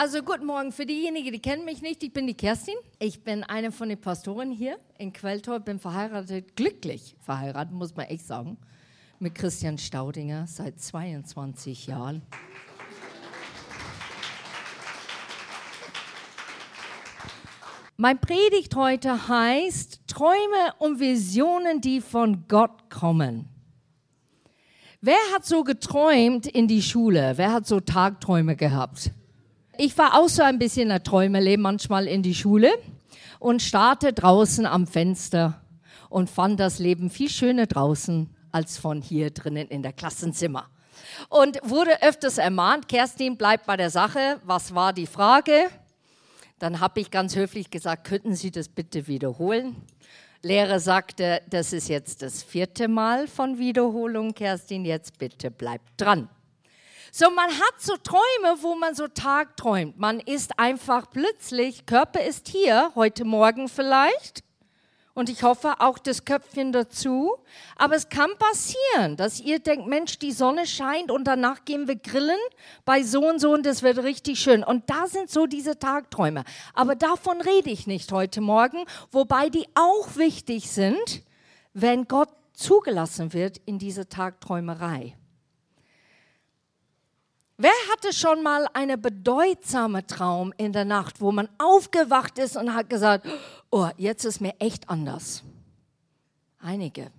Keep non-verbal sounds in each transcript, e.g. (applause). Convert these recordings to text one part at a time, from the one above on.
Also guten Morgen für diejenigen, die kennen mich nicht. Ich bin die Kerstin. Ich bin eine von den Pastoren hier in Quelltor. Bin verheiratet, glücklich verheiratet, muss man echt sagen, mit Christian Staudinger seit 22 Jahren. Mein Predigt heute heißt Träume und Visionen, die von Gott kommen. Wer hat so geträumt in die Schule? Wer hat so Tagträume gehabt? Ich war auch so ein bisschen ein Träumerle manchmal in die Schule und starte draußen am Fenster und fand das Leben viel schöner draußen als von hier drinnen in der Klassenzimmer. Und wurde öfters ermahnt, Kerstin, bleib bei der Sache. Was war die Frage? Dann habe ich ganz höflich gesagt, könnten Sie das bitte wiederholen? Lehrer sagte, das ist jetzt das vierte Mal von Wiederholung, Kerstin, jetzt bitte bleib dran. So, man hat so Träume, wo man so tagträumt. Man ist einfach plötzlich, Körper ist hier, heute Morgen vielleicht. Und ich hoffe auch das Köpfchen dazu. Aber es kann passieren, dass ihr denkt, Mensch, die Sonne scheint und danach gehen wir grillen bei so und so und das wird richtig schön. Und da sind so diese Tagträume. Aber davon rede ich nicht heute Morgen, wobei die auch wichtig sind, wenn Gott zugelassen wird in diese Tagträumerei. Wer hatte schon mal eine bedeutsame Traum in der Nacht, wo man aufgewacht ist und hat gesagt, oh, jetzt ist mir echt anders? Einige.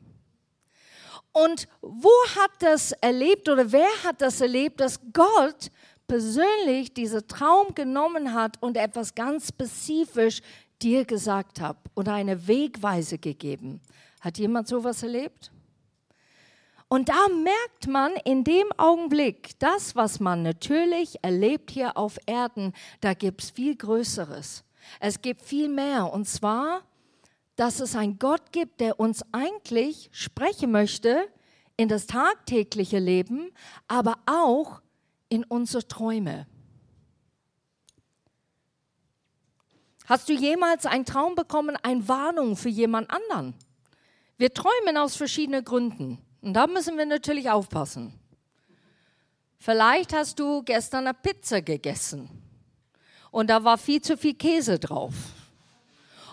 Und wo hat das erlebt oder wer hat das erlebt, dass Gott persönlich diesen Traum genommen hat und etwas ganz spezifisch dir gesagt hat oder eine Wegweise gegeben? Hat jemand sowas erlebt? Und da merkt man in dem Augenblick, das, was man natürlich erlebt hier auf Erden, da gibt es viel Größeres. Es gibt viel mehr. Und zwar, dass es einen Gott gibt, der uns eigentlich sprechen möchte in das tagtägliche Leben, aber auch in unsere Träume. Hast du jemals einen Traum bekommen, eine Warnung für jemand anderen? Wir träumen aus verschiedenen Gründen. Und da müssen wir natürlich aufpassen. Vielleicht hast du gestern eine Pizza gegessen und da war viel zu viel Käse drauf.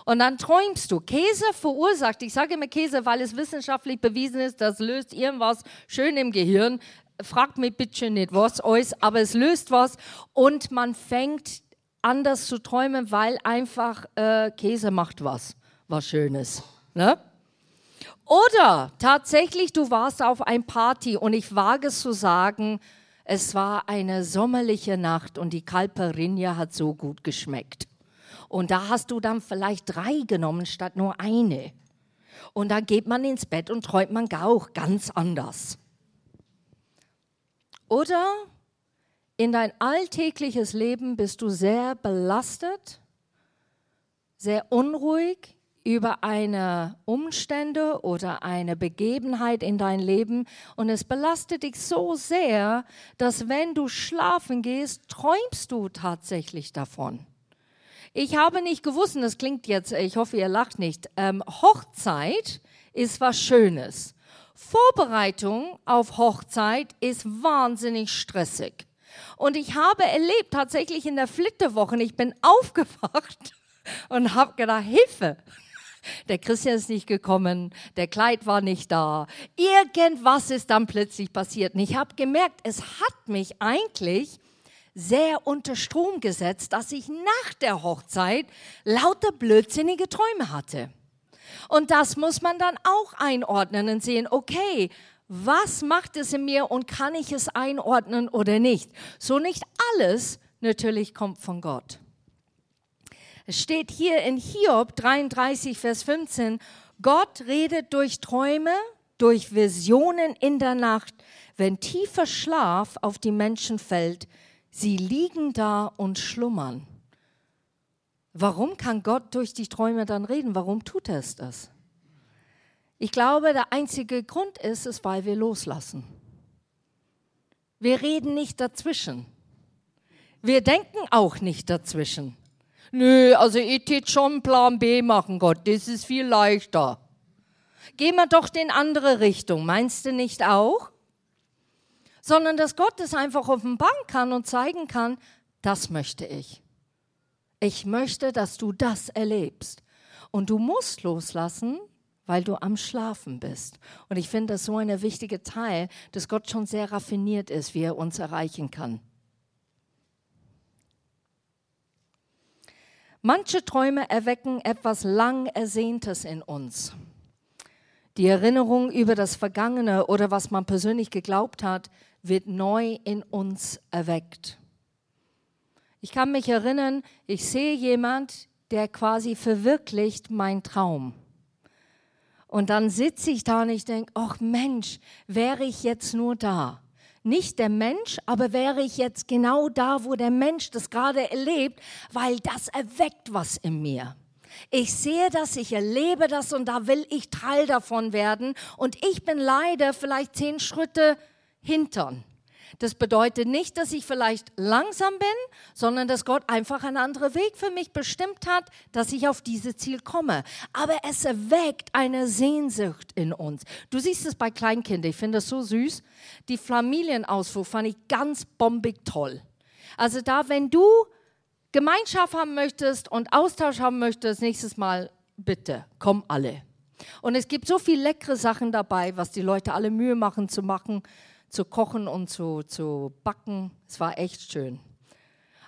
Und dann träumst du. Käse verursacht, ich sage immer Käse, weil es wissenschaftlich bewiesen ist, das löst irgendwas schön im Gehirn. Fragt mich bitte nicht, was euch, aber es löst was und man fängt anders zu träumen, weil einfach äh, Käse macht was, was Schönes. Ne? Oder tatsächlich, du warst auf ein Party und ich wage es zu sagen, es war eine sommerliche Nacht und die Calperinia hat so gut geschmeckt. Und da hast du dann vielleicht drei genommen statt nur eine. Und dann geht man ins Bett und träumt man auch ganz anders. Oder in dein alltägliches Leben bist du sehr belastet, sehr unruhig, über eine Umstände oder eine Begebenheit in dein Leben und es belastet dich so sehr, dass wenn du schlafen gehst, träumst du tatsächlich davon. Ich habe nicht gewusst, und das klingt jetzt, ich hoffe, ihr lacht nicht, ähm, Hochzeit ist was Schönes. Vorbereitung auf Hochzeit ist wahnsinnig stressig. Und ich habe erlebt, tatsächlich in der Flitterwoche, ich bin (laughs) aufgewacht und habe gedacht, Hilfe, der Christian ist nicht gekommen, der Kleid war nicht da. Irgendwas ist dann plötzlich passiert. Und ich habe gemerkt, es hat mich eigentlich sehr unter Strom gesetzt, dass ich nach der Hochzeit lauter blödsinnige Träume hatte. Und das muss man dann auch einordnen und sehen, okay, was macht es in mir und kann ich es einordnen oder nicht? So nicht alles natürlich kommt von Gott. Es steht hier in Hiob 33, Vers 15, Gott redet durch Träume, durch Visionen in der Nacht, wenn tiefer Schlaf auf die Menschen fällt, sie liegen da und schlummern. Warum kann Gott durch die Träume dann reden? Warum tut er es das? Ich glaube, der einzige Grund ist es, weil wir loslassen. Wir reden nicht dazwischen. Wir denken auch nicht dazwischen. Nö, also ich tät schon Plan B machen, Gott, das ist viel leichter. Gehen wir doch in andere Richtung, meinst du nicht auch? Sondern dass Gott es einfach offenbaren kann und zeigen kann, Das möchte ich. Ich möchte, dass du das erlebst. Und du musst loslassen, weil du am Schlafen bist. Und ich finde das so ein wichtiger Teil, dass Gott schon sehr raffiniert ist, wie er uns erreichen kann. Manche Träume erwecken etwas lang Ersehntes in uns. Die Erinnerung über das Vergangene oder was man persönlich geglaubt hat, wird neu in uns erweckt. Ich kann mich erinnern, ich sehe jemand, der quasi verwirklicht mein Traum. Und dann sitze ich da und ich denke, ach Mensch, wäre ich jetzt nur da. Nicht der Mensch, aber wäre ich jetzt genau da, wo der Mensch das gerade erlebt, weil das erweckt was in mir. Ich sehe das, ich erlebe das und da will ich Teil davon werden. Und ich bin leider vielleicht zehn Schritte hintern. Das bedeutet nicht, dass ich vielleicht langsam bin, sondern dass Gott einfach einen anderen Weg für mich bestimmt hat, dass ich auf dieses Ziel komme. Aber es erweckt eine Sehnsucht in uns. Du siehst es bei Kleinkindern, ich finde das so süß. Die Familienausflug fand ich ganz bombig toll. Also da, wenn du Gemeinschaft haben möchtest und Austausch haben möchtest, nächstes Mal bitte, komm alle. Und es gibt so viele leckere Sachen dabei, was die Leute alle Mühe machen zu machen zu kochen und zu, zu backen. Es war echt schön.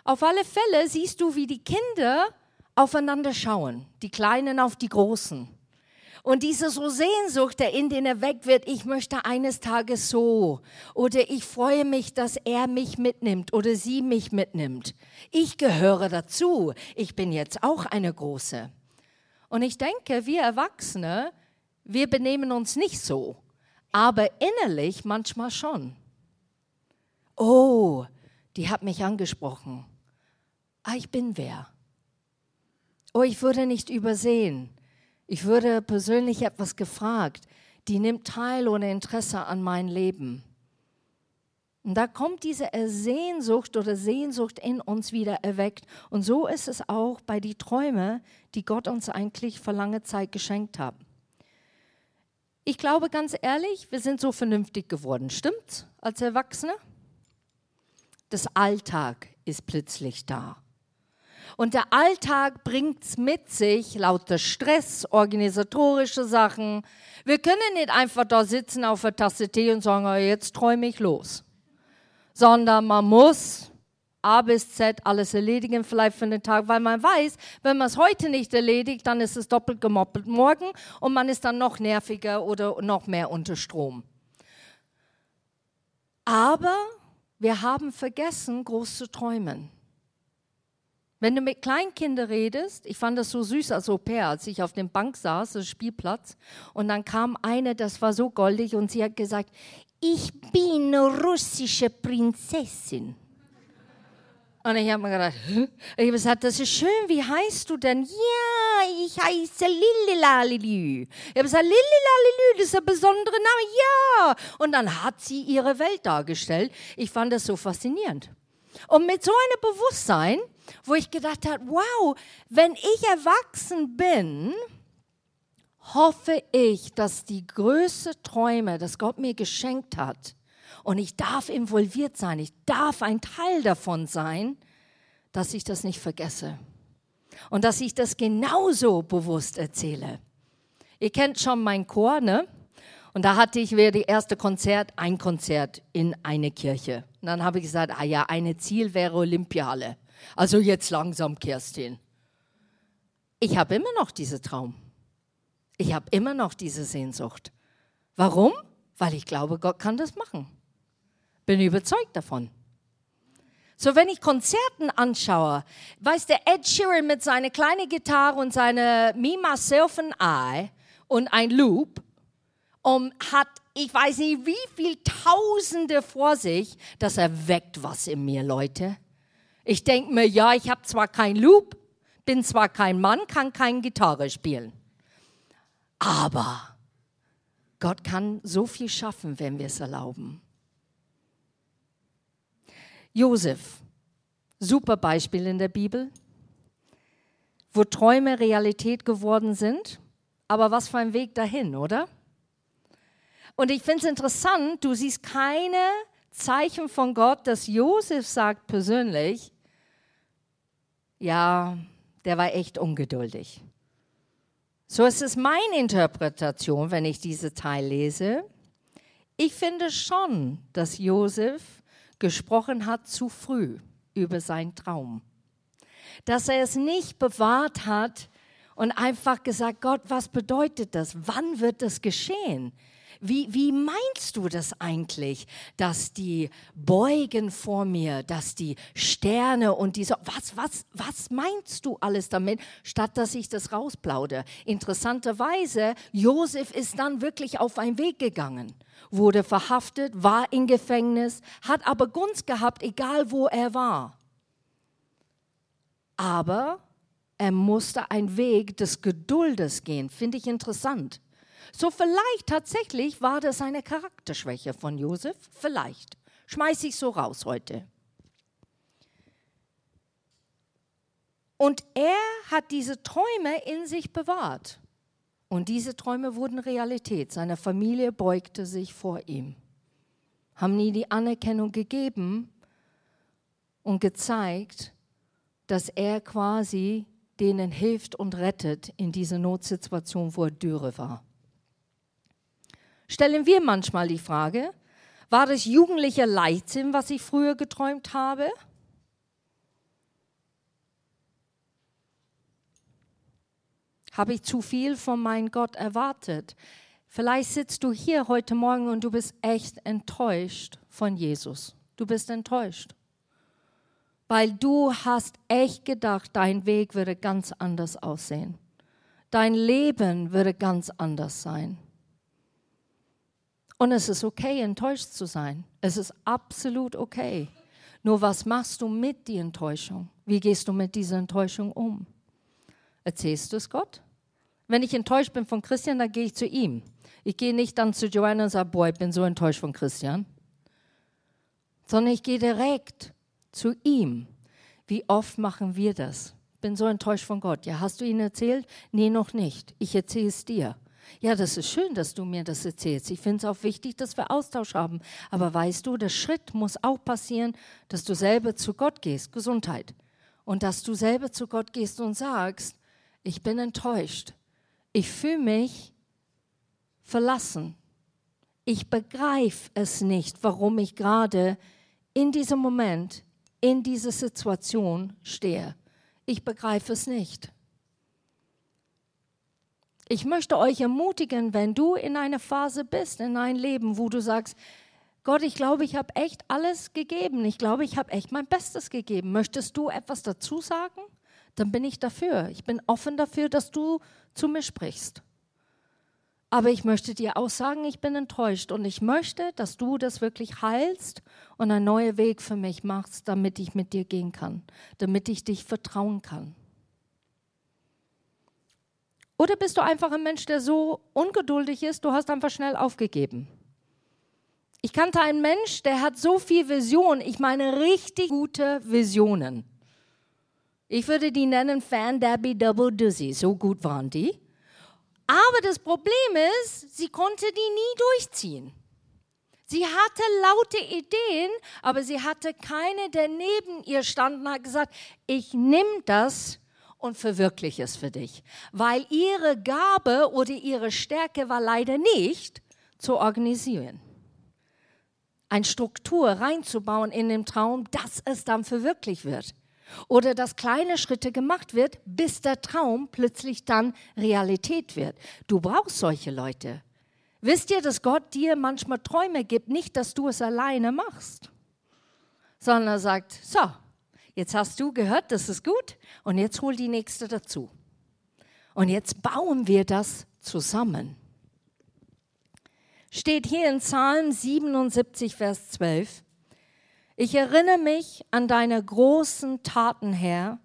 Auf alle Fälle siehst du, wie die Kinder aufeinander schauen, die Kleinen auf die Großen. Und diese so Sehnsucht, der in denen erweckt wird, ich möchte eines Tages so oder ich freue mich, dass er mich mitnimmt oder sie mich mitnimmt. Ich gehöre dazu. Ich bin jetzt auch eine große. Und ich denke, wir Erwachsene, wir benehmen uns nicht so aber innerlich manchmal schon. Oh, die hat mich angesprochen. Ah, ich bin wer. Oh, ich würde nicht übersehen. Ich würde persönlich etwas gefragt. Die nimmt teil ohne Interesse an mein Leben. Und da kommt diese Sehnsucht oder Sehnsucht in uns wieder erweckt. Und so ist es auch bei den Träumen, die Gott uns eigentlich vor langer Zeit geschenkt hat. Ich glaube ganz ehrlich, wir sind so vernünftig geworden, stimmt's, als Erwachsene? Das Alltag ist plötzlich da. Und der Alltag bringt es mit sich, lauter Stress, organisatorische Sachen. Wir können nicht einfach da sitzen auf der Tasse Tee und sagen, oh, jetzt träume ich los. Sondern man muss A bis Z alles erledigen, vielleicht für den Tag, weil man weiß, wenn man es heute nicht erledigt, dann ist es doppelt gemoppelt morgen und man ist dann noch nerviger oder noch mehr unter Strom. Aber wir haben vergessen, groß zu träumen. Wenn du mit Kleinkindern redest, ich fand das so süß als Au pair, als ich auf dem Bank saß, das Spielplatz, und dann kam eine, das war so goldig, und sie hat gesagt, ich bin russische Prinzessin. Und ich habe mir gedacht, ich habe gesagt, das ist schön, wie heißt du denn? Ja, ich heiße Lililalilü. Ich habe gesagt, Lililalilü, das ist ein besonderer Name. Ja. Und dann hat sie ihre Welt dargestellt. Ich fand das so faszinierend. Und mit so einem Bewusstsein, wo ich gedacht habe, wow, wenn ich erwachsen bin, hoffe ich, dass die größten Träume, das Gott mir geschenkt hat, und ich darf involviert sein, ich darf ein Teil davon sein, dass ich das nicht vergesse und dass ich das genauso bewusst erzähle. Ihr kennt schon mein Chor, ne? Und da hatte ich wieder die erste Konzert, ein Konzert in eine Kirche. Und dann habe ich gesagt, ah ja, eine Ziel wäre Olympiale. Also jetzt langsam, Kerstin. Ich habe immer noch diesen Traum. Ich habe immer noch diese Sehnsucht. Warum? Weil ich glaube, Gott kann das machen. Bin überzeugt davon. So, wenn ich Konzerten anschaue, weiß der Ed Sheeran mit seiner kleinen Gitarre und seiner Me, Myself and I und ein Loop um, hat, ich weiß nicht, wie viel Tausende vor sich, das erweckt was in mir, Leute. Ich denke mir, ja, ich habe zwar kein Loop, bin zwar kein Mann, kann keine Gitarre spielen, aber Gott kann so viel schaffen, wenn wir es erlauben. Josef, super Beispiel in der Bibel, wo Träume Realität geworden sind. Aber was für ein Weg dahin, oder? Und ich finde es interessant, du siehst keine Zeichen von Gott, dass Josef sagt persönlich, ja, der war echt ungeduldig. So ist es meine Interpretation, wenn ich diese Teil lese. Ich finde schon, dass Josef gesprochen hat zu früh über seinen Traum. Dass er es nicht bewahrt hat und einfach gesagt, Gott, was bedeutet das? Wann wird das geschehen? Wie, wie meinst du das eigentlich, dass die beugen vor mir, dass die Sterne und diese, was, was, was meinst du alles damit, statt dass ich das rausplaudere? Interessanterweise, Josef ist dann wirklich auf einen Weg gegangen, wurde verhaftet, war in Gefängnis, hat aber Gunst gehabt, egal wo er war. Aber er musste einen Weg des Geduldes gehen, finde ich interessant. So vielleicht tatsächlich war das eine Charakterschwäche von Josef, vielleicht. Schmeiß ich so raus heute. Und er hat diese Träume in sich bewahrt. Und diese Träume wurden Realität. Seine Familie beugte sich vor ihm, haben ihm die Anerkennung gegeben und gezeigt, dass er quasi denen hilft und rettet in dieser Notsituation, wo er Dürre war stellen wir manchmal die Frage, war das jugendlicher Leichtsinn, was ich früher geträumt habe? Habe ich zu viel von meinem Gott erwartet? Vielleicht sitzt du hier heute Morgen und du bist echt enttäuscht von Jesus. Du bist enttäuscht. Weil du hast echt gedacht, dein Weg würde ganz anders aussehen. Dein Leben würde ganz anders sein. Und es ist okay, enttäuscht zu sein. Es ist absolut okay. Nur was machst du mit der Enttäuschung? Wie gehst du mit dieser Enttäuschung um? Erzählst du es Gott? Wenn ich enttäuscht bin von Christian, dann gehe ich zu ihm. Ich gehe nicht dann zu Joanna und sage, boah, ich bin so enttäuscht von Christian. Sondern ich gehe direkt zu ihm. Wie oft machen wir das? Bin so enttäuscht von Gott. Ja, hast du ihn erzählt? Nee, noch nicht. Ich erzähle es dir. Ja, das ist schön, dass du mir das erzählst. Ich finde es auch wichtig, dass wir Austausch haben. Aber weißt du, der Schritt muss auch passieren, dass du selber zu Gott gehst, Gesundheit. Und dass du selber zu Gott gehst und sagst, ich bin enttäuscht. Ich fühle mich verlassen. Ich begreife es nicht, warum ich gerade in diesem Moment, in dieser Situation stehe. Ich begreife es nicht. Ich möchte euch ermutigen, wenn du in einer Phase bist, in deinem Leben, wo du sagst, Gott, ich glaube, ich habe echt alles gegeben. Ich glaube, ich habe echt mein Bestes gegeben. Möchtest du etwas dazu sagen? Dann bin ich dafür. Ich bin offen dafür, dass du zu mir sprichst. Aber ich möchte dir auch sagen, ich bin enttäuscht und ich möchte, dass du das wirklich heilst und einen neuen Weg für mich machst, damit ich mit dir gehen kann, damit ich dich vertrauen kann. Oder bist du einfach ein Mensch, der so ungeduldig ist, du hast einfach schnell aufgegeben? Ich kannte einen Mensch, der hat so viel Vision, ich meine richtig gute Visionen. Ich würde die nennen Fan Debbie Double Dizzy, so gut waren die. Aber das Problem ist, sie konnte die nie durchziehen. Sie hatte laute Ideen, aber sie hatte keine, der neben ihr stand und hat gesagt, ich nehme das und verwirkliche es für dich. Weil ihre Gabe oder ihre Stärke war leider nicht zu organisieren. Eine Struktur reinzubauen in den Traum, dass es dann verwirklicht wird. Oder dass kleine Schritte gemacht wird, bis der Traum plötzlich dann Realität wird. Du brauchst solche Leute. Wisst ihr, dass Gott dir manchmal Träume gibt, nicht, dass du es alleine machst, sondern er sagt, so, Jetzt hast du gehört, das ist gut und jetzt hol die nächste dazu. Und jetzt bauen wir das zusammen. Steht hier in Psalm 77, Vers 12. Ich erinnere mich an deine großen Taten, Herr,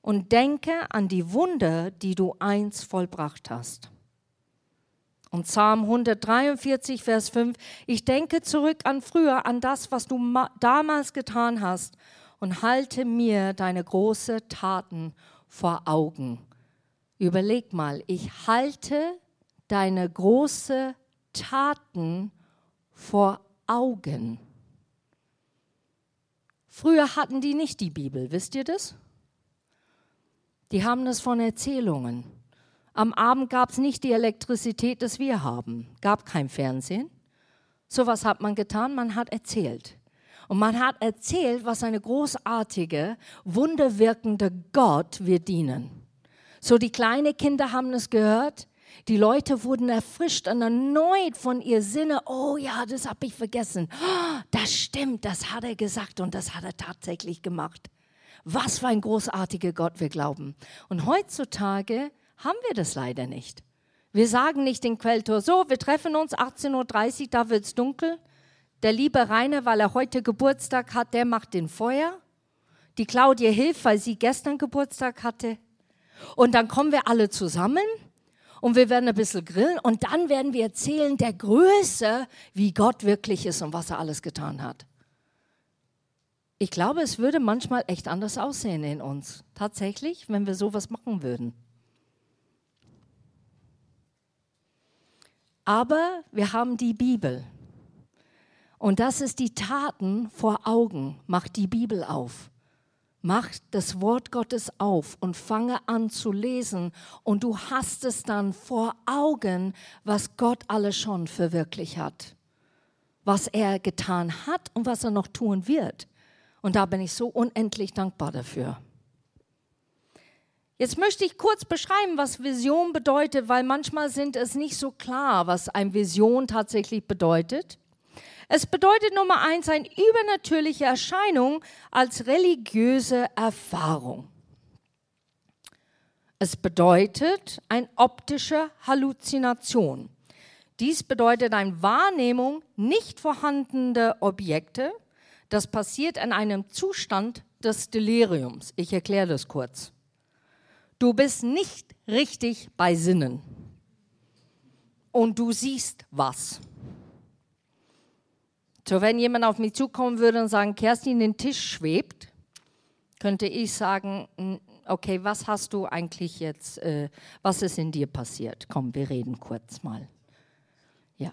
und denke an die Wunder, die du einst vollbracht hast. Und Psalm 143, Vers 5, ich denke zurück an früher, an das, was du damals getan hast und halte mir deine großen Taten vor Augen. Überleg mal, ich halte deine großen Taten vor Augen. Früher hatten die nicht die Bibel, wisst ihr das? Die haben es von Erzählungen. Am Abend gab es nicht die Elektrizität, das wir haben. Gab kein Fernsehen. So was hat man getan, man hat erzählt. Und man hat erzählt, was eine großartige, wunderwirkende Gott wir dienen. So die kleinen Kinder haben es gehört. Die Leute wurden erfrischt und erneut von ihr Sinne. Oh ja, das habe ich vergessen. Oh, das stimmt, das hat er gesagt und das hat er tatsächlich gemacht. Was für ein großartiger Gott wir glauben. Und heutzutage haben wir das leider nicht. Wir sagen nicht den Quelltor, so, wir treffen uns 18.30 Uhr, da wird es dunkel. Der liebe Rainer, weil er heute Geburtstag hat, der macht den Feuer. Die Claudia hilft, weil sie gestern Geburtstag hatte. Und dann kommen wir alle zusammen und wir werden ein bisschen grillen und dann werden wir erzählen der Größe, wie Gott wirklich ist und was er alles getan hat. Ich glaube, es würde manchmal echt anders aussehen in uns. Tatsächlich, wenn wir sowas machen würden. Aber wir haben die Bibel. Und das ist die Taten vor Augen. Macht die Bibel auf. Mach das Wort Gottes auf und fange an zu lesen und du hast es dann vor Augen, was Gott alles schon verwirklicht hat, was er getan hat und was er noch tun wird. Und da bin ich so unendlich dankbar dafür. Jetzt möchte ich kurz beschreiben, was Vision bedeutet, weil manchmal sind es nicht so klar, was eine Vision tatsächlich bedeutet. Es bedeutet Nummer eins eine übernatürliche Erscheinung als religiöse Erfahrung. Es bedeutet eine optische Halluzination. Dies bedeutet eine Wahrnehmung nicht vorhandener Objekte. Das passiert in einem Zustand des Deliriums. Ich erkläre das kurz. Du bist nicht richtig bei Sinnen und du siehst was. So, wenn jemand auf mich zukommen würde und sagen, Kerstin, den Tisch schwebt, könnte ich sagen, okay, was hast du eigentlich jetzt, äh, was ist in dir passiert? Komm, wir reden kurz mal. Ja,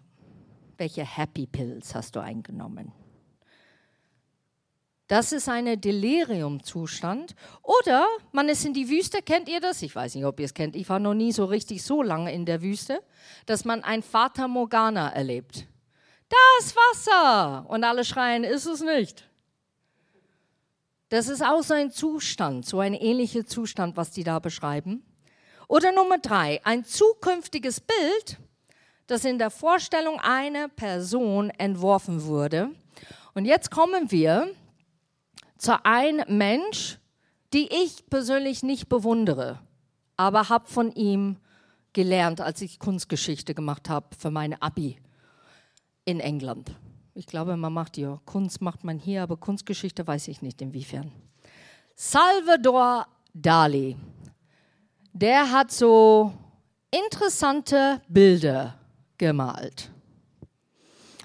welche Happy Pills hast du eingenommen? Das ist ein Deliriumzustand. Oder man ist in die Wüste, kennt ihr das? Ich weiß nicht, ob ihr es kennt. Ich war noch nie so richtig so lange in der Wüste, dass man ein Fata Morgana erlebt das Wasser. Und alle schreien, ist es nicht. Das ist auch so ein Zustand, so ein ähnlicher Zustand, was die da beschreiben. Oder Nummer drei, ein zukünftiges Bild, das in der Vorstellung einer Person entworfen wurde. Und jetzt kommen wir zu einem Mensch, die ich persönlich nicht bewundere, aber habe von ihm gelernt, als ich Kunstgeschichte gemacht habe für meine Abi in England. Ich glaube, man macht ja Kunst macht man hier, aber Kunstgeschichte weiß ich nicht inwiefern. Salvador Dali, der hat so interessante Bilder gemalt.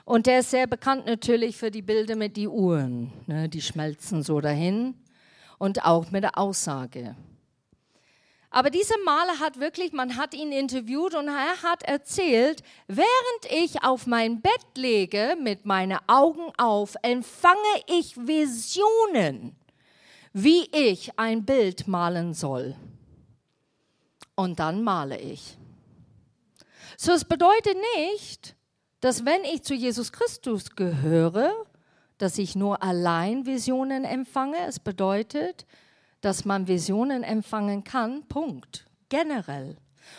Und der ist sehr bekannt natürlich für die Bilder mit den Uhren. Ne, die schmelzen so dahin. Und auch mit der Aussage. Aber dieser Maler hat wirklich, man hat ihn interviewt und er hat erzählt, während ich auf mein Bett lege mit meinen Augen auf, empfange ich Visionen, wie ich ein Bild malen soll. Und dann male ich. So, es bedeutet nicht, dass wenn ich zu Jesus Christus gehöre, dass ich nur allein Visionen empfange. Es bedeutet, dass man Visionen empfangen kann, Punkt, generell.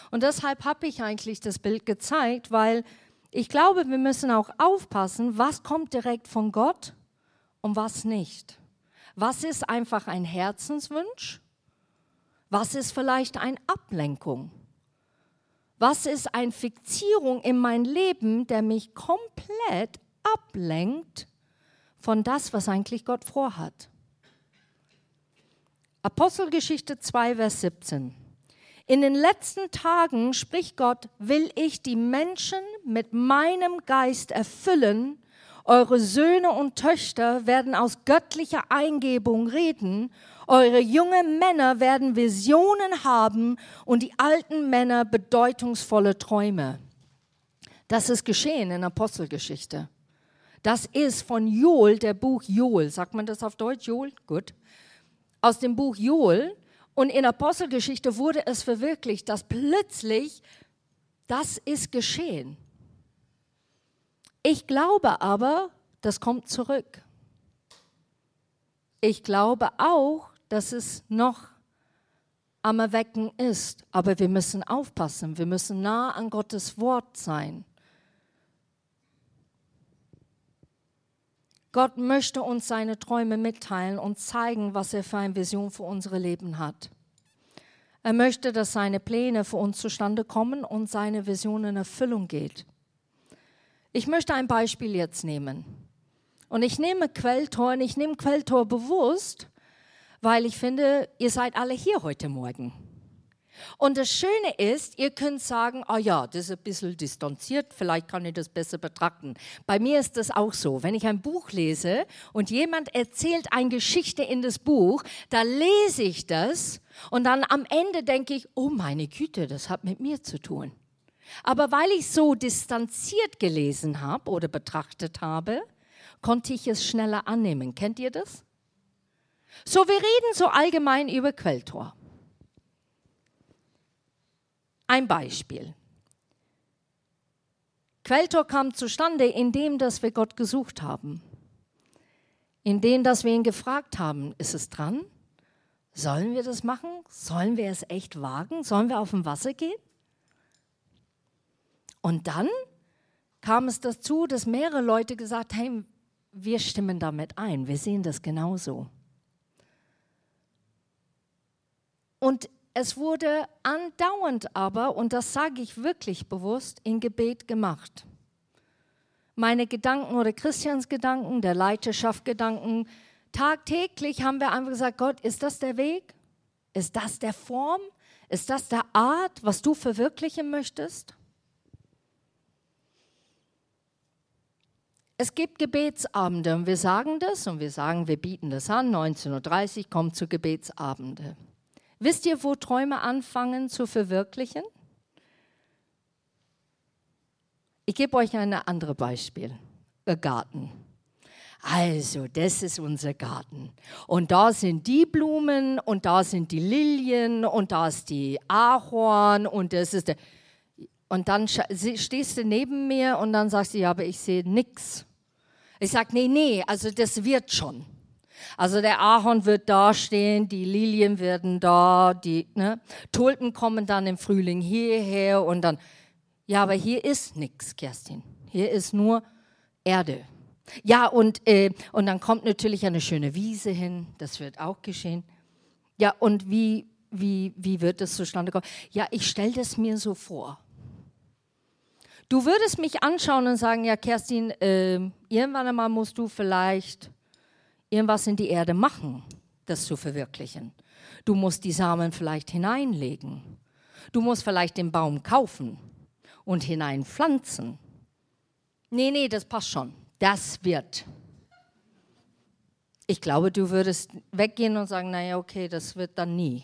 Und deshalb habe ich eigentlich das Bild gezeigt, weil ich glaube, wir müssen auch aufpassen, was kommt direkt von Gott und was nicht. Was ist einfach ein Herzenswunsch? Was ist vielleicht eine Ablenkung? Was ist eine Fixierung in mein Leben, der mich komplett ablenkt von das, was eigentlich Gott vorhat? Apostelgeschichte 2, Vers 17. In den letzten Tagen, spricht Gott, will ich die Menschen mit meinem Geist erfüllen. Eure Söhne und Töchter werden aus göttlicher Eingebung reden. Eure jungen Männer werden Visionen haben und die alten Männer bedeutungsvolle Träume. Das ist geschehen in Apostelgeschichte. Das ist von Joel, der Buch Joel. Sagt man das auf Deutsch, Joel? Gut aus dem Buch Joel. Und in Apostelgeschichte wurde es verwirklicht, dass plötzlich das ist geschehen. Ich glaube aber, das kommt zurück. Ich glaube auch, dass es noch am Erwecken ist, aber wir müssen aufpassen, wir müssen nah an Gottes Wort sein. Gott möchte uns seine Träume mitteilen und zeigen, was er für eine Vision für unsere Leben hat. Er möchte, dass seine Pläne für uns zustande kommen und seine Vision in Erfüllung geht. Ich möchte ein Beispiel jetzt nehmen. Und ich nehme Quelltor und ich nehme Quelltor bewusst, weil ich finde, ihr seid alle hier heute Morgen. Und das Schöne ist, ihr könnt sagen, ah oh ja, das ist ein bisschen distanziert, vielleicht kann ich das besser betrachten. Bei mir ist das auch so. Wenn ich ein Buch lese und jemand erzählt eine Geschichte in das Buch, da lese ich das und dann am Ende denke ich, oh meine Güte, das hat mit mir zu tun. Aber weil ich so distanziert gelesen habe oder betrachtet habe, konnte ich es schneller annehmen. Kennt ihr das? So, wir reden so allgemein über Quelltor. Ein Beispiel. Quelltor kam zustande, indem dass wir Gott gesucht haben. Indem dass wir ihn gefragt haben, ist es dran? Sollen wir das machen? Sollen wir es echt wagen? Sollen wir auf dem Wasser gehen? Und dann kam es dazu, dass mehrere Leute gesagt haben, wir stimmen damit ein, wir sehen das genauso. Und es wurde andauernd aber, und das sage ich wirklich bewusst, in Gebet gemacht. Meine Gedanken oder Christians Gedanken, der Leiterschaft Gedanken, tagtäglich haben wir einfach gesagt, Gott, ist das der Weg? Ist das der Form? Ist das der Art, was du verwirklichen möchtest? Es gibt Gebetsabende und wir sagen das und wir sagen, wir bieten das an, 19.30 Uhr kommt zu Gebetsabende. Wisst ihr, wo Träume anfangen zu verwirklichen? Ich gebe euch ein anderes Beispiel. Ein Garten. Also, das ist unser Garten. Und da sind die Blumen und da sind die Lilien und da ist die Ahorn und das ist der. Und dann stehst du neben mir und dann sagst du, ja, aber ich sehe nichts. Ich sage, nee, nee, also das wird schon. Also der Ahorn wird da stehen, die Lilien werden da, die ne? Tulpen kommen dann im Frühling hierher und dann, ja, aber hier ist nichts, Kerstin. Hier ist nur Erde. Ja, und, äh, und dann kommt natürlich eine schöne Wiese hin, das wird auch geschehen. Ja, und wie, wie, wie wird das zustande kommen? Ja, ich stelle das mir so vor. Du würdest mich anschauen und sagen, ja, Kerstin, äh, irgendwann einmal musst du vielleicht irgendwas in die Erde machen, das zu verwirklichen. Du musst die Samen vielleicht hineinlegen. Du musst vielleicht den Baum kaufen und hineinpflanzen. Nee, nee, das passt schon. Das wird. Ich glaube, du würdest weggehen und sagen, naja, okay, das wird dann nie.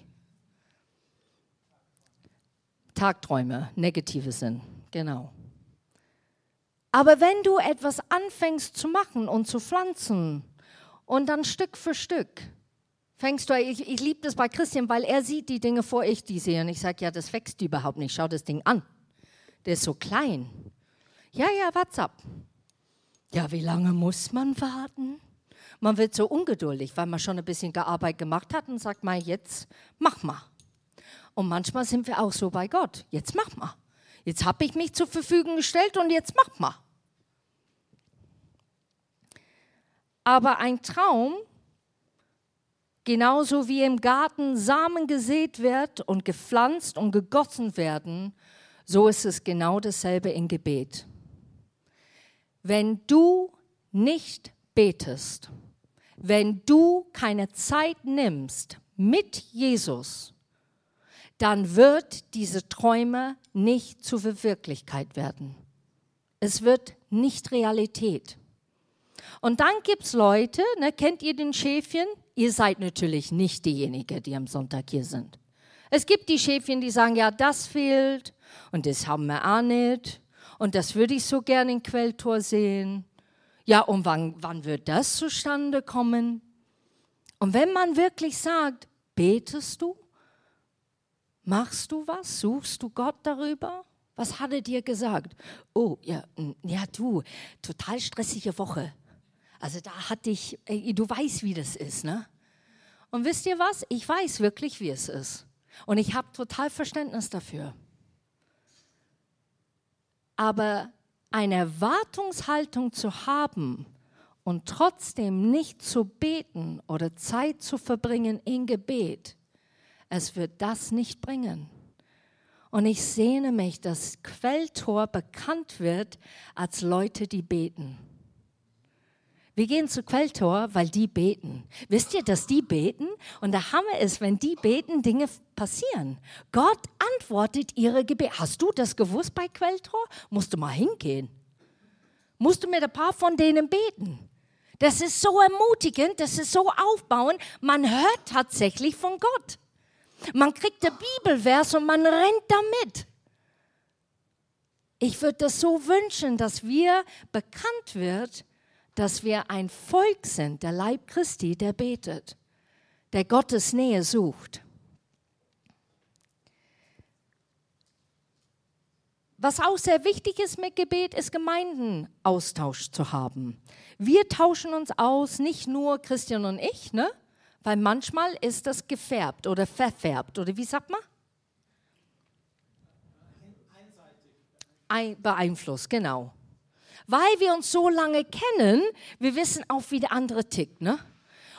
Tagträume, negative Sinn, genau. Aber wenn du etwas anfängst zu machen und zu pflanzen und dann Stück für Stück fängst du, ich, ich liebe das bei Christian, weil er sieht die Dinge vor ich die sehe. Und ich sage, ja, das wächst überhaupt nicht. Schau das Ding an. Der ist so klein. Ja, ja, what's up? Ja, wie lange muss man warten? Man wird so ungeduldig, weil man schon ein bisschen Arbeit gemacht hat und sagt mal, jetzt mach mal. Und manchmal sind wir auch so bei Gott. Jetzt mach mal. Jetzt habe ich mich zur Verfügung gestellt und jetzt mach mal. Aber ein Traum, genauso wie im Garten Samen gesät wird und gepflanzt und gegossen werden, so ist es genau dasselbe im Gebet. Wenn du nicht betest, wenn du keine Zeit nimmst mit Jesus, dann wird diese Träume nicht zur Wirklichkeit werden. Es wird nicht Realität. Und dann gibt es Leute, ne, kennt ihr den Schäfchen? Ihr seid natürlich nicht diejenigen, die am Sonntag hier sind. Es gibt die Schäfchen, die sagen, ja, das fehlt und das haben wir auch nicht und das würde ich so gerne in Quelltor sehen. Ja, und wann, wann wird das zustande kommen? Und wenn man wirklich sagt, betest du? Machst du was? Suchst du Gott darüber? Was hat er dir gesagt? Oh, ja, ja, du, total stressige Woche. Also da hatte ich, du weißt, wie das ist, ne? Und wisst ihr was? Ich weiß wirklich, wie es ist. Und ich habe total Verständnis dafür. Aber eine Erwartungshaltung zu haben und trotzdem nicht zu beten oder Zeit zu verbringen in Gebet, es wird das nicht bringen. Und ich sehne mich, dass Quelltor bekannt wird als Leute, die beten. Wir gehen zu Quelltor, weil die beten. Wisst ihr, dass die beten? Und der Hammer ist, wenn die beten, Dinge passieren. Gott antwortet ihre Gebete. Hast du das gewusst bei Quelltor? Musst du mal hingehen. Musst du mit ein paar von denen beten. Das ist so ermutigend, das ist so aufbauend. Man hört tatsächlich von Gott. Man kriegt der Bibelvers und man rennt damit. Ich würde das so wünschen, dass wir bekannt wird, dass wir ein Volk sind, der Leib Christi, der betet, der Gottes Nähe sucht. Was auch sehr wichtig ist mit Gebet, ist Gemeindenaustausch zu haben. Wir tauschen uns aus, nicht nur Christian und ich, ne? weil manchmal ist das gefärbt oder verfärbt oder wie sagt man? Ein, beeinflusst, genau weil wir uns so lange kennen, wir wissen auch, wie der andere tickt. Ne?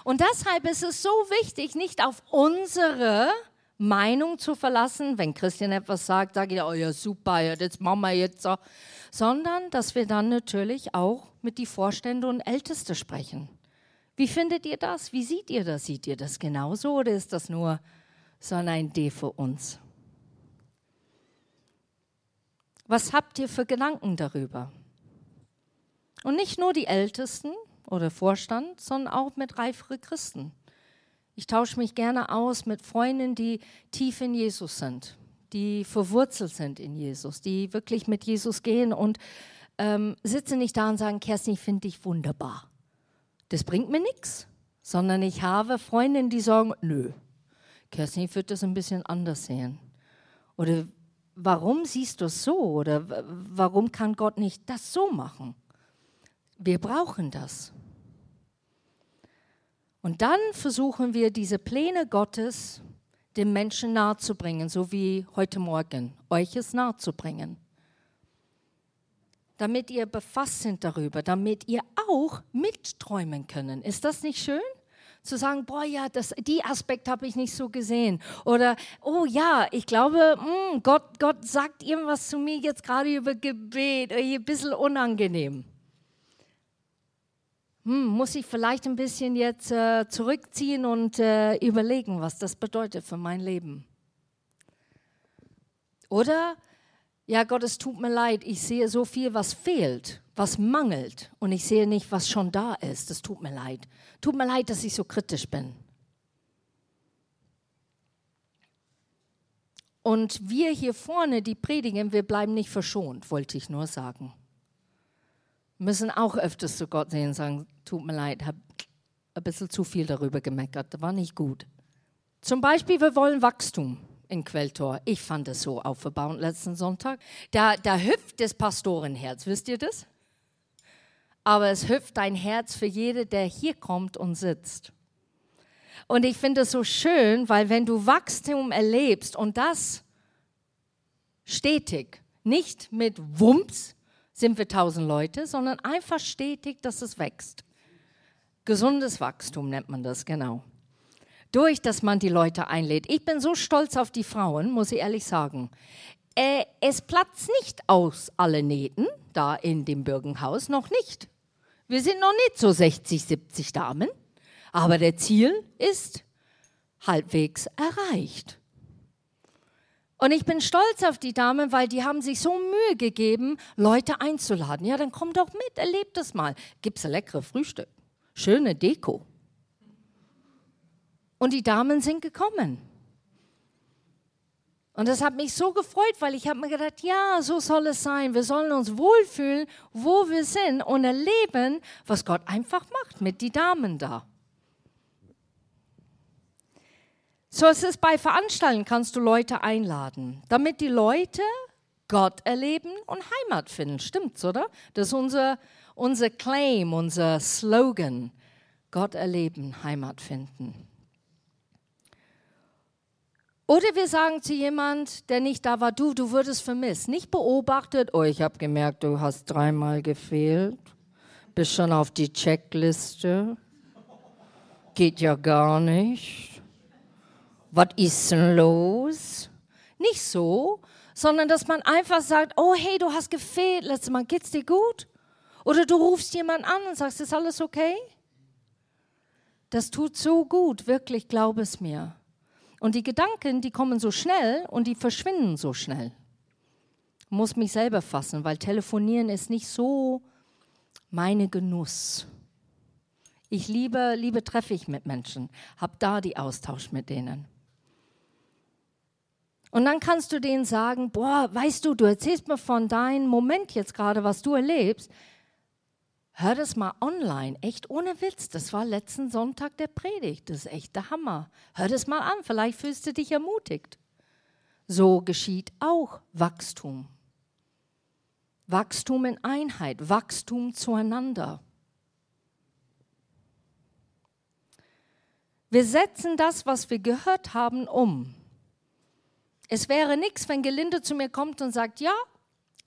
Und deshalb ist es so wichtig, nicht auf unsere Meinung zu verlassen. Wenn Christian etwas sagt, sage ich, oh ja, super, ja, das machen wir jetzt so. Sondern, dass wir dann natürlich auch mit die Vorstände und Älteste sprechen. Wie findet ihr das? Wie seht ihr das? Seht ihr das genauso oder ist das nur so eine Idee für uns? Was habt ihr für Gedanken darüber? Und nicht nur die Ältesten oder Vorstand, sondern auch mit reiferen Christen. Ich tausche mich gerne aus mit Freunden, die tief in Jesus sind, die verwurzelt sind in Jesus, die wirklich mit Jesus gehen und ähm, sitzen nicht da und sagen, Kerstin, ich finde dich wunderbar. Das bringt mir nichts, sondern ich habe Freundinnen, die sagen, nö, Kerstin, würde das ein bisschen anders sehen. Oder warum siehst du es so? Oder warum kann Gott nicht das so machen? Wir brauchen das. Und dann versuchen wir, diese Pläne Gottes dem Menschen nahezubringen, so wie heute Morgen, euch es nahezubringen. Damit ihr befasst sind darüber, damit ihr auch mitträumen können. Ist das nicht schön? Zu sagen, boah, ja, das, die Aspekt habe ich nicht so gesehen. Oder, oh ja, ich glaube, mh, hm, Gott, Gott sagt irgendwas zu mir jetzt gerade über Gebet, ein bisschen unangenehm hm, muss ich vielleicht ein bisschen jetzt äh, zurückziehen und äh, überlegen, was das bedeutet für mein Leben. Oder, ja Gott, es tut mir leid, ich sehe so viel, was fehlt, was mangelt und ich sehe nicht, was schon da ist. Das tut mir leid. Tut mir leid, dass ich so kritisch bin. Und wir hier vorne, die predigen, wir bleiben nicht verschont, wollte ich nur sagen müssen auch öfters zu Gott sehen und sagen, tut mir leid, habe ein bisschen zu viel darüber gemeckert, das war nicht gut. Zum Beispiel, wir wollen Wachstum in Quelltor. Ich fand es so aufgebauend letzten Sonntag. Da, da hüpft das Pastorenherz, wisst ihr das? Aber es hüpft ein Herz für jede, der hier kommt und sitzt. Und ich finde es so schön, weil wenn du Wachstum erlebst und das stetig, nicht mit Wumms, sind wir tausend Leute, sondern einfach stetig, dass es wächst. Gesundes Wachstum nennt man das, genau. Durch, dass man die Leute einlädt. Ich bin so stolz auf die Frauen, muss ich ehrlich sagen. Äh, es platzt nicht aus alle Nähten da in dem Bürgenhaus, noch nicht. Wir sind noch nicht so 60, 70 Damen, aber der Ziel ist halbwegs erreicht. Und ich bin stolz auf die Damen, weil die haben sich so Mühe gegeben, Leute einzuladen. Ja, dann komm doch mit, erlebt das mal. Gibt's ein leckeres Frühstück, schöne Deko. Und die Damen sind gekommen. Und das hat mich so gefreut, weil ich habe mir gedacht, ja, so soll es sein. Wir sollen uns wohlfühlen, wo wir sind und erleben, was Gott einfach macht mit den Damen da. So es ist bei Veranstaltungen, kannst du Leute einladen, damit die Leute Gott erleben und Heimat finden. Stimmt's, oder? Das ist unser, unser Claim, unser Slogan. Gott erleben, Heimat finden. Oder wir sagen zu jemand, der nicht da war, du, du würdest vermisst. Nicht beobachtet, oh, ich habe gemerkt, du hast dreimal gefehlt. Bist schon auf die Checkliste. Geht ja gar nicht. Was ist denn los? Nicht so, sondern dass man einfach sagt, oh hey, du hast gefehlt letztes Mal, geht's dir gut? Oder du rufst jemanden an und sagst, ist alles okay? Das tut so gut, wirklich, glaub es mir. Und die Gedanken, die kommen so schnell und die verschwinden so schnell. Muss mich selber fassen, weil telefonieren ist nicht so meine Genuss. Ich liebe, liebe treffe ich mit Menschen, habe da die Austausch mit denen. Und dann kannst du denen sagen, boah, weißt du, du erzählst mir von deinem Moment jetzt gerade, was du erlebst. Hör das mal online, echt ohne Witz. Das war letzten Sonntag der Predigt. Das ist echt der Hammer. Hör das mal an, vielleicht fühlst du dich ermutigt. So geschieht auch Wachstum. Wachstum in Einheit, Wachstum zueinander. Wir setzen das, was wir gehört haben, um. Es wäre nichts, wenn Gelinde zu mir kommt und sagt, ja,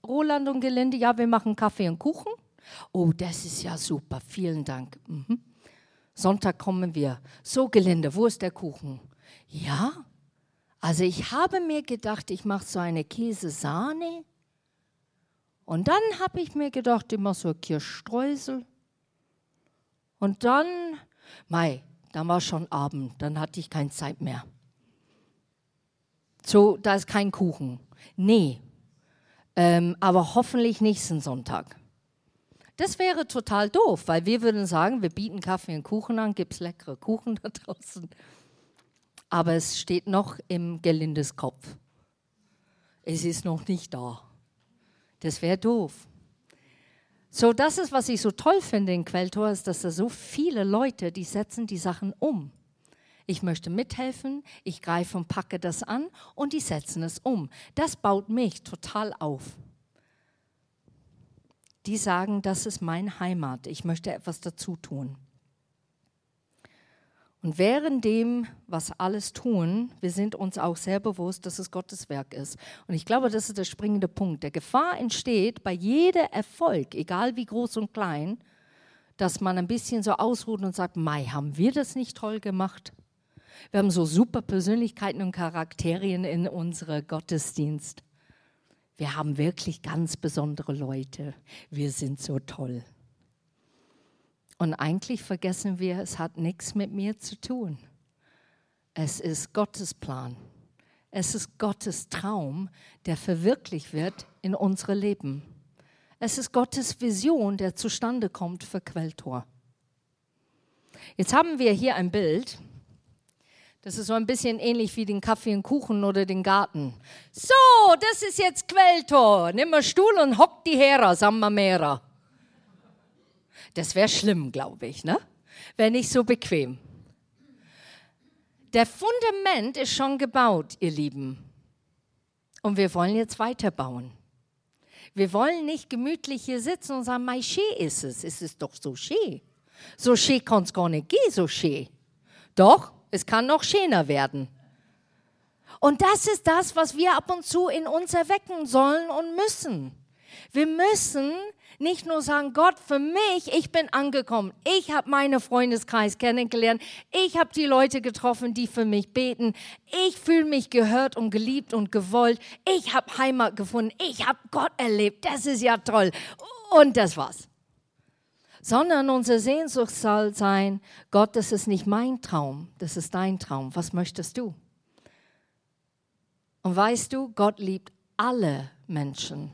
Roland und Gelinde, ja, wir machen Kaffee und Kuchen. Oh, das ist ja super, vielen Dank. Mhm. Sonntag kommen wir. So, Gelinde, wo ist der Kuchen? Ja, also ich habe mir gedacht, ich mache so eine Käsesahne. Und dann habe ich mir gedacht, immer so Kirschstreusel. Und dann, Mai, dann war schon Abend, dann hatte ich keine Zeit mehr. So, da ist kein Kuchen. Nee, ähm, aber hoffentlich nächsten Sonntag. Das wäre total doof, weil wir würden sagen, wir bieten Kaffee und Kuchen an, gibt es leckere Kuchen (laughs) da draußen. Aber es steht noch im Gelindeskopf. Es ist noch nicht da. Das wäre doof. So, das ist, was ich so toll finde in Quelltor, ist, dass da so viele Leute, die setzen die Sachen um. Ich möchte mithelfen, ich greife und packe das an und die setzen es um. Das baut mich total auf. Die sagen, das ist meine Heimat, ich möchte etwas dazu tun. Und während dem, was alles tun, wir sind uns auch sehr bewusst, dass es Gottes Werk ist. Und ich glaube, das ist der springende Punkt. Der Gefahr entsteht bei jedem Erfolg, egal wie groß und klein, dass man ein bisschen so ausruht und sagt, Mai, haben wir das nicht toll gemacht? Wir haben so super Persönlichkeiten und Charakterien in unserem Gottesdienst. Wir haben wirklich ganz besondere Leute. Wir sind so toll. Und eigentlich vergessen wir, es hat nichts mit mir zu tun. Es ist Gottes Plan. Es ist Gottes Traum, der verwirklicht wird in unsere Leben. Es ist Gottes Vision, der zustande kommt für Quelltor. Jetzt haben wir hier ein Bild. Das ist so ein bisschen ähnlich wie den Kaffee und Kuchen oder den Garten. So, das ist jetzt Quelltor. Nimm mal Stuhl und hock die her, Sammamera. Das wäre schlimm, glaube ich, ne? Wäre nicht so bequem. Der Fundament ist schon gebaut, ihr Lieben. Und wir wollen jetzt weiterbauen. Wir wollen nicht gemütlich hier sitzen und sagen, mein schön ist es. Es ist doch so schön. So schön kann es gar nicht gehen, so schön. Doch, es kann noch schöner werden. Und das ist das, was wir ab und zu in uns erwecken sollen und müssen. Wir müssen nicht nur sagen, Gott, für mich, ich bin angekommen. Ich habe meinen Freundeskreis kennengelernt. Ich habe die Leute getroffen, die für mich beten. Ich fühle mich gehört und geliebt und gewollt. Ich habe Heimat gefunden. Ich habe Gott erlebt. Das ist ja toll. Und das war's sondern unsere Sehnsucht soll sein, Gott, das ist nicht mein Traum, das ist dein Traum. Was möchtest du? Und weißt du, Gott liebt alle Menschen.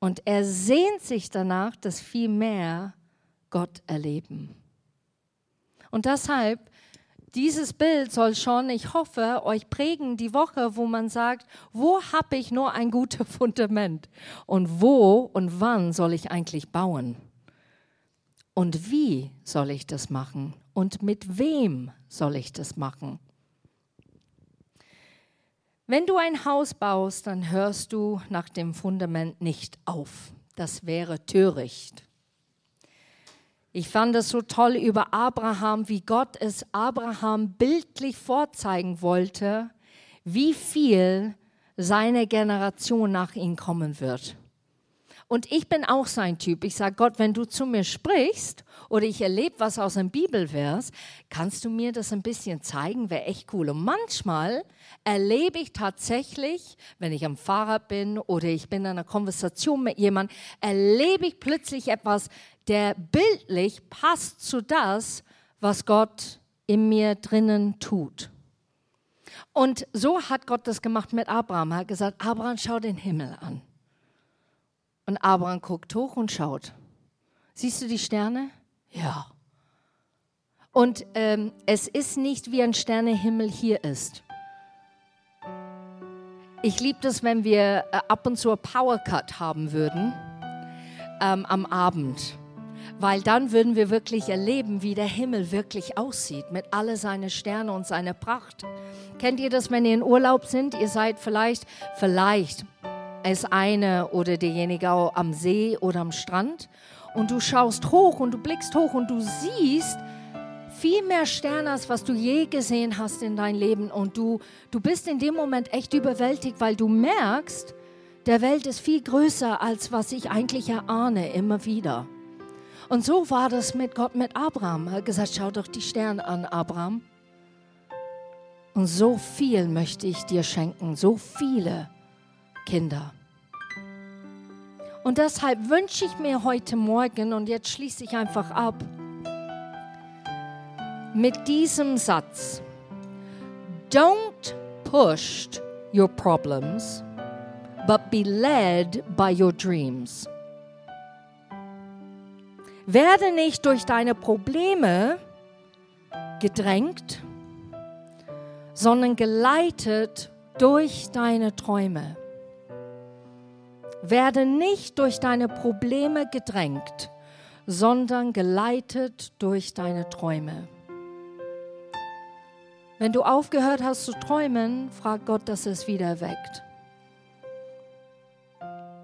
Und er sehnt sich danach, dass viel mehr Gott erleben. Und deshalb, dieses Bild soll schon, ich hoffe, euch prägen die Woche, wo man sagt, wo habe ich nur ein gutes (laughs) Fundament? Und wo und wann soll ich eigentlich bauen? Und wie soll ich das machen? Und mit wem soll ich das machen? Wenn du ein Haus baust, dann hörst du nach dem Fundament nicht auf. Das wäre töricht. Ich fand es so toll über Abraham, wie Gott es Abraham bildlich vorzeigen wollte, wie viel seine Generation nach ihm kommen wird. Und ich bin auch sein Typ. Ich sage, Gott, wenn du zu mir sprichst oder ich erlebe was aus einem Bibelvers, kannst du mir das ein bisschen zeigen? Wäre echt cool. Und manchmal erlebe ich tatsächlich, wenn ich am Fahrrad bin oder ich bin in einer Konversation mit jemandem, erlebe ich plötzlich etwas, der bildlich passt zu das, was Gott in mir drinnen tut. Und so hat Gott das gemacht mit Abraham. Er hat gesagt, Abraham, schau den Himmel an. Und Abraham guckt hoch und schaut. Siehst du die Sterne? Ja. Und ähm, es ist nicht wie ein Sternehimmel hier ist. Ich liebe das, wenn wir äh, ab und zu Power Cut haben würden ähm, am Abend, weil dann würden wir wirklich erleben, wie der Himmel wirklich aussieht mit alle seine Sterne und seiner Pracht. Kennt ihr das, wenn ihr in Urlaub sind? Ihr seid vielleicht, vielleicht ist eine oder derjenige am See oder am Strand und du schaust hoch und du blickst hoch und du siehst viel mehr Sterne, als was du je gesehen hast in dein Leben und du, du bist in dem Moment echt überwältigt, weil du merkst, der Welt ist viel größer, als was ich eigentlich erahne, immer wieder. Und so war das mit Gott, mit Abraham. Er hat gesagt, schau doch die Sterne an, Abraham. Und so viel möchte ich dir schenken, so viele. Kinder. Und deshalb wünsche ich mir heute Morgen, und jetzt schließe ich einfach ab, mit diesem Satz, Don't push your problems, but be led by your dreams. Werde nicht durch deine Probleme gedrängt, sondern geleitet durch deine Träume. Werde nicht durch deine Probleme gedrängt, sondern geleitet durch deine Träume. Wenn du aufgehört hast zu träumen, frag Gott, dass es wieder weckt.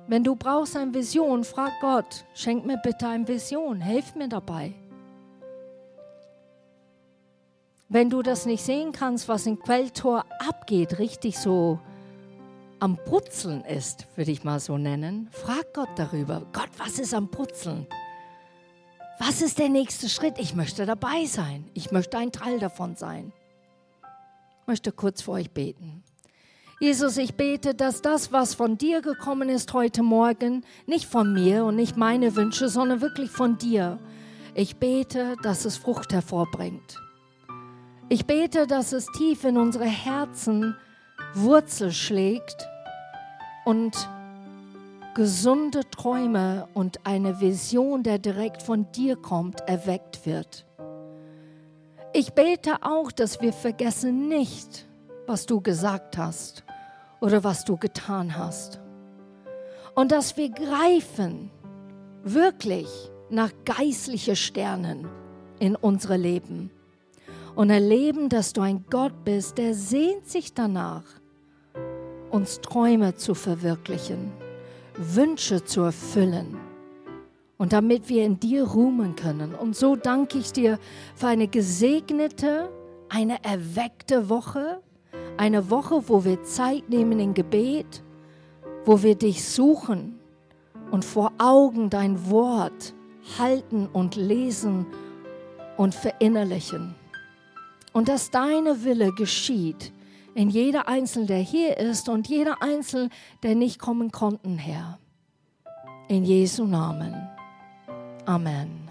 Wenn du brauchst eine Vision, frag Gott, schenk mir bitte eine Vision, hilf mir dabei. Wenn du das nicht sehen kannst, was im Quelltor abgeht, richtig so am Brutzeln ist, würde ich mal so nennen, frag Gott darüber. Gott, was ist am Brutzeln? Was ist der nächste Schritt? Ich möchte dabei sein. Ich möchte ein Teil davon sein. Ich möchte kurz vor euch beten. Jesus, ich bete, dass das, was von dir gekommen ist heute Morgen, nicht von mir und nicht meine Wünsche, sondern wirklich von dir. Ich bete, dass es Frucht hervorbringt. Ich bete, dass es tief in unsere Herzen Wurzel schlägt und gesunde Träume und eine Vision, der direkt von dir kommt, erweckt wird. Ich bete auch, dass wir vergessen nicht, was du gesagt hast oder was du getan hast. Und dass wir greifen wirklich nach geistlichen Sternen in unsere Leben und erleben, dass du ein Gott bist, der sehnt sich danach, uns Träume zu verwirklichen, Wünsche zu erfüllen und damit wir in dir ruhen können. Und so danke ich dir für eine gesegnete, eine erweckte Woche, eine Woche, wo wir Zeit nehmen in Gebet, wo wir dich suchen und vor Augen dein Wort halten und lesen und verinnerlichen. Und dass deine Wille geschieht in jeder Einzelne, der hier ist und jeder Einzelne, der nicht kommen konnten, Herr. In Jesu Namen. Amen.